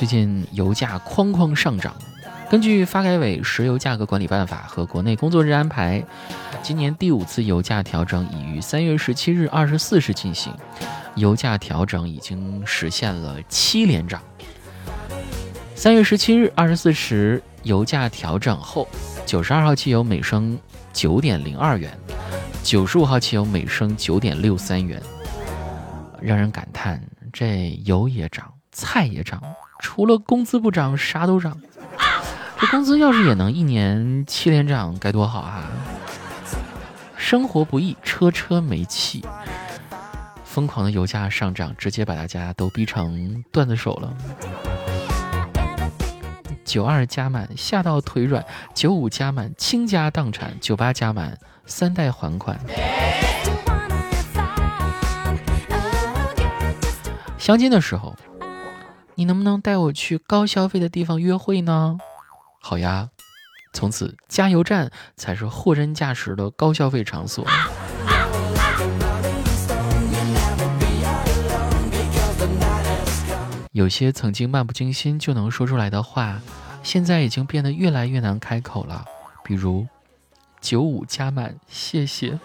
最近油价哐哐上涨。根据发改委石油价格管理办法和国内工作日安排，今年第五次油价调整已于三月十七日二十四时进行，油价调整已经实现了七连涨。三月十七日二十四时油价调整后，九十二号汽油每升九点零二元，九十五号汽油每升九点六三元。让人感叹，这油也涨，菜也涨，除了工资不涨，啥都涨。这工资要是也能一年七连涨，该多好啊！生活不易，车车没气。疯狂的油价上涨，直接把大家都逼成段子手了。九二加满吓到腿软，九五加满倾家荡产，九八加满三代还款。相亲的时候，你能不能带我去高消费的地方约会呢？好呀，从此加油站才是货真价实的高消费场所。有些曾经漫不经心就能说出来的话，现在已经变得越来越难开口了。比如，九五加满，谢谢。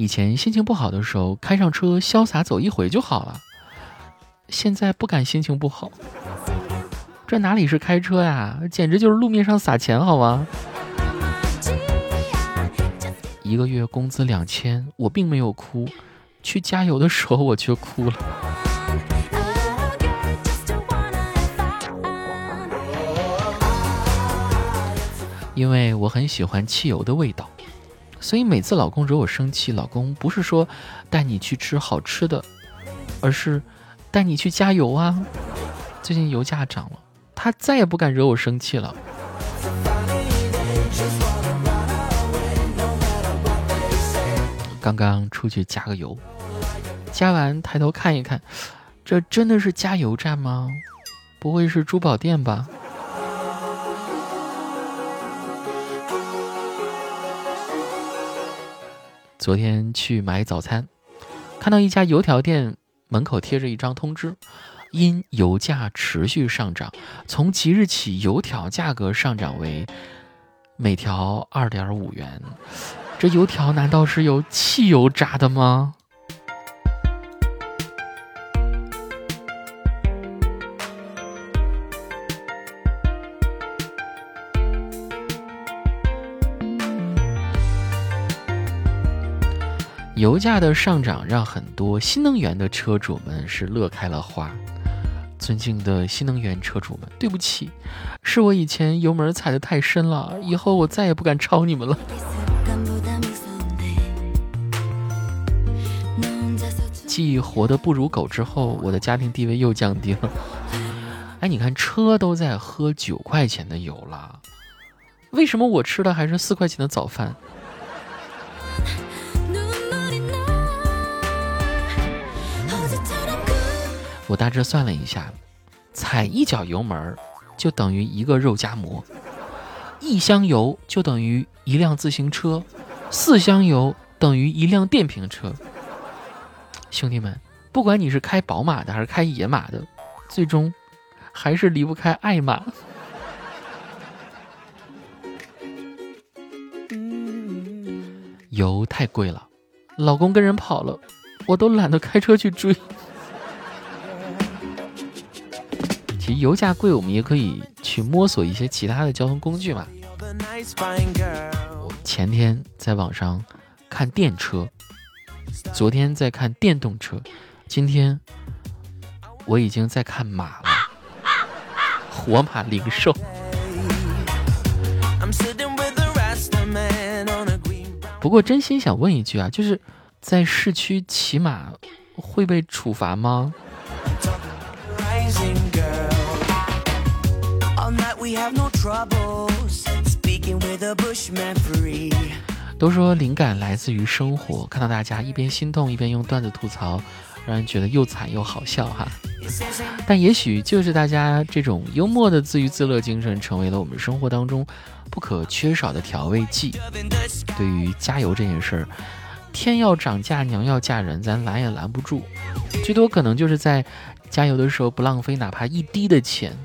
以前心情不好的时候，开上车潇洒走一回就好了。现在不敢心情不好，这哪里是开车呀，简直就是路面上撒钱，好吗？一个月工资两千，我并没有哭，去加油的时候我却哭了。因为我很喜欢汽油的味道，所以每次老公惹我生气，老公不是说带你去吃好吃的，而是。带你去加油啊！最近油价涨了，他再也不敢惹我生气了。刚刚出去加个油，加完抬头看一看，这真的是加油站吗？不会是珠宝店吧？昨天去买早餐，看到一家油条店。门口贴着一张通知，因油价持续上涨，从即日起油条价格上涨为每条二点五元。这油条难道是由汽油炸的吗？油价的上涨让很多新能源的车主们是乐开了花。尊敬的新能源车主们，对不起，是我以前油门踩得太深了，以后我再也不敢超你们了。继活得不如狗之后，我的家庭地位又降低了。哎，你看车都在喝九块钱的油了，为什么我吃的还是四块钱的早饭？我大致算了一下，踩一脚油门就等于一个肉夹馍，一箱油就等于一辆自行车，四箱油等于一辆电瓶车。兄弟们，不管你是开宝马的还是开野马的，最终还是离不开爱马。油太贵了，老公跟人跑了，我都懒得开车去追。油价贵，我们也可以去摸索一些其他的交通工具嘛。前天在网上看电车，昨天在看电动车，今天我已经在看马了，活马零售。不过真心想问一句啊，就是在市区骑马会被处罚吗？都说灵感来自于生活，看到大家一边心动一边用段子吐槽，让人觉得又惨又好笑哈。但也许就是大家这种幽默的自娱自乐精神，成为了我们生活当中不可缺少的调味剂。对于加油这件事儿，天要涨价，娘要嫁人，咱拦也拦不住，最多可能就是在加油的时候不浪费哪怕一滴的钱，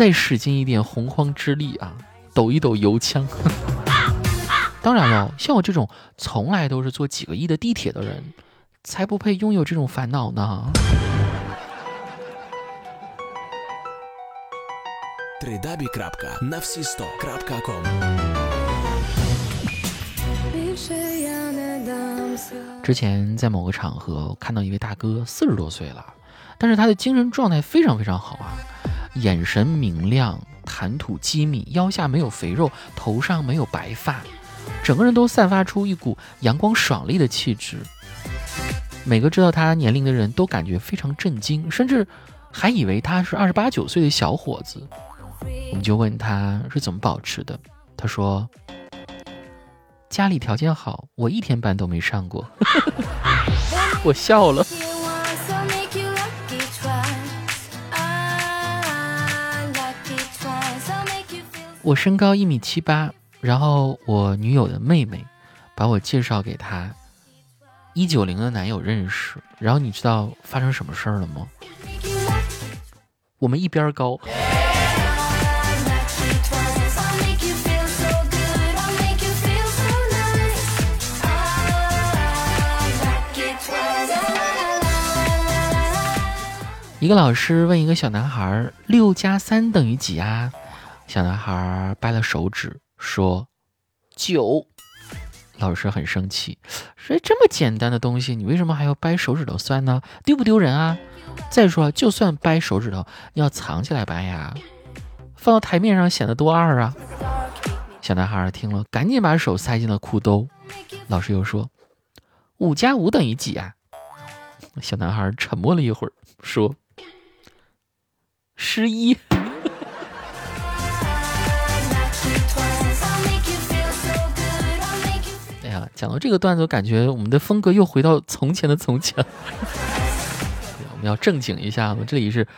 再使尽一点洪荒之力啊，抖一抖油枪。当然了，像我这种从来都是坐几个亿的地铁的人，才不配拥有这种烦恼呢。之前在某个场合看到一位大哥，四十多岁了，但是他的精神状态非常非常好啊，眼神明亮，谈吐机敏，腰下没有肥肉，头上没有白发，整个人都散发出一股阳光爽利的气质。每个知道他年龄的人都感觉非常震惊，甚至还以为他是二十八九岁的小伙子。我们就问他是怎么保持的，他说家里条件好，我一天班都没上过。我笑了。我身高一米七八，然后我女友的妹妹把我介绍给她一九零的男友认识，然后你知道发生什么事儿了吗？我们一边高。一个老师问一个小男孩：“六加三等于几啊？”小男孩掰了手指说：“九。”老师很生气，说：“这么简单的东西，你为什么还要掰手指头算呢？丢不丢人啊？再说，就算掰手指头，要藏起来掰呀，放到台面上显得多二啊！”小男孩听了，赶紧把手塞进了裤兜。老师又说：“五加五等于几啊？”小男孩沉默了一会儿，说。十一。讲到这个段子，我感觉我们的风格又回到从前的从前。我们要正经一下，我这里是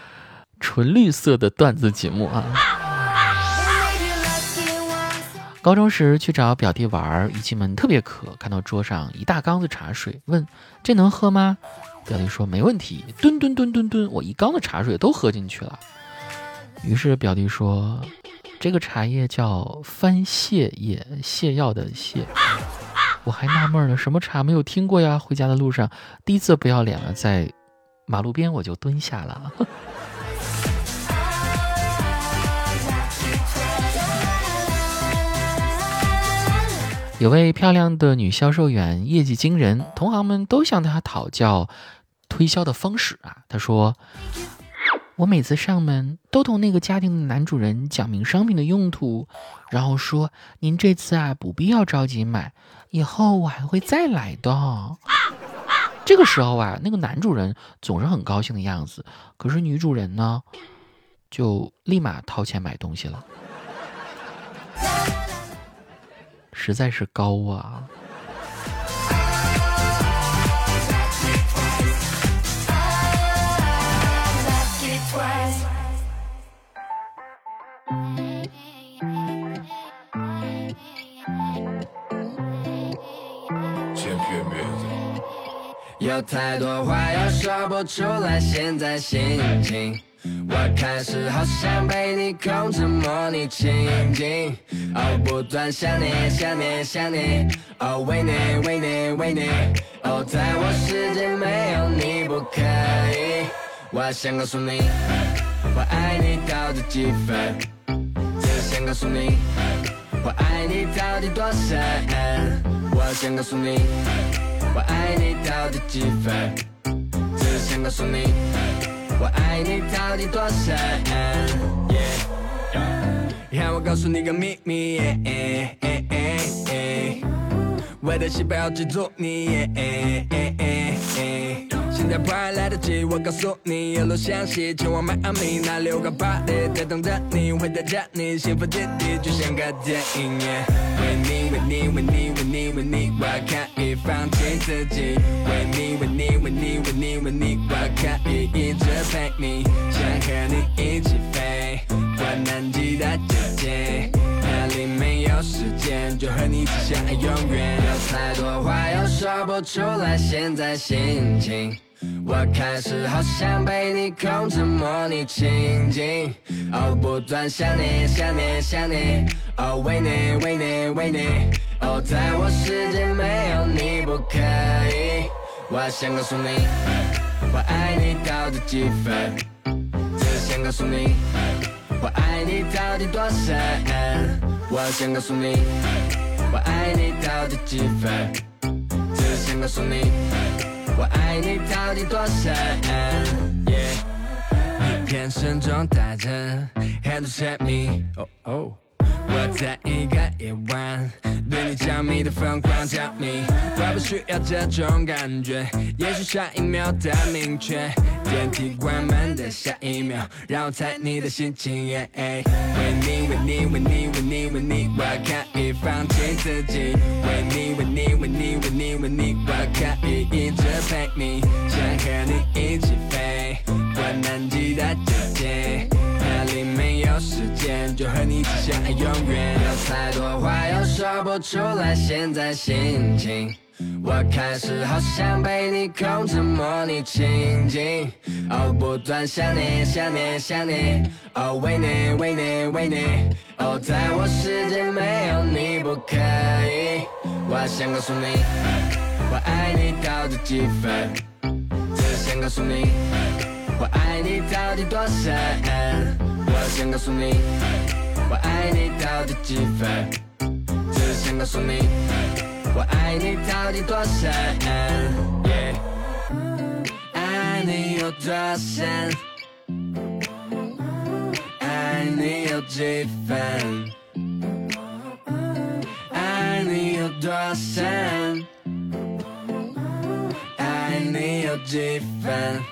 纯绿色的段子节目啊。高中时去找表弟玩，一进门特别渴，看到桌上一大缸子茶水，问这能喝吗？表弟说没问题，吨吨吨吨吨，我一缸的茶水都喝进去了。于是表弟说：“这个茶叶叫番泻叶，泻药的泻。”我还纳闷呢，什么茶没有听过呀？回家的路上第一次不要脸了，在马路边我就蹲下了。有位漂亮的女销售员，业绩惊人，同行们都向她讨教推销的方式啊。她说：“我每次上门都同那个家庭的男主人讲明商品的用途，然后说您这次啊不必要着急买，以后我还会再来的。”这个时候啊，那个男主人总是很高兴的样子，可是女主人呢，就立马掏钱买东西了。实在是高啊！有太多话要说不出来，现在心情。我开始好想被你控制，模拟情景，哦，不断想你，想你，想你，哦，为你，为你，为你，哦，在我世界没有你不可以。我想告诉你，我爱你到底几分？只想告诉你，我爱你到底多深？我想告诉你，我爱你到底几分？只想告诉你。我爱你到底多深？让我告诉你个秘密，我的细胞记住你。现在不还来得及，我告诉你，一路向西，前往迈阿密，那六个 party 在等着你，会带着你，幸福天地就像个电影。为你，为你，为你，为你，为你，我可以放弃自己。为你，为你，为你，为你，为你，我可以一直陪你，想和你一起那里没有时间，就和你只想永远。有太多话要说。说不出来现在心情。我开始好想被你控制，模拟情景，哦，不断想你，想你，想你，哦，为你，为你，为你，哦，在我世界没有你不可以。我想告诉你，我爱你到底几分？只想告诉你，我爱你到底多深？我想告诉你，我爱你到底几分？只想告诉你。我爱你到底多深？眼神中带着很多神秘。我在一个夜晚对你着迷的疯狂着迷，我不需要这种感觉，也许下一秒的明确。电梯关门的下一秒，让我猜你的心情。为你，为你，为你，为你，为你，我可以放弃自己。为你，为你，为你，为你，为你，我可以一直陪你，想和你一起飞，过南极的季节。时间，就和你只想爱永远。有太多话又说不出来，现在心情。我开始好想被你控制，模拟情景，哦，不断想你，想你，想你，哦，为你，为你，为你，哦，在我世界没有你不可以。我想告诉你，我爱你到底几分？只想告诉你，我爱你到底多深？想告诉你，我爱你到底几分？只想告诉你。我爱你到底多深？爱你有多深？爱你有几分？爱你有多深？爱你有几分？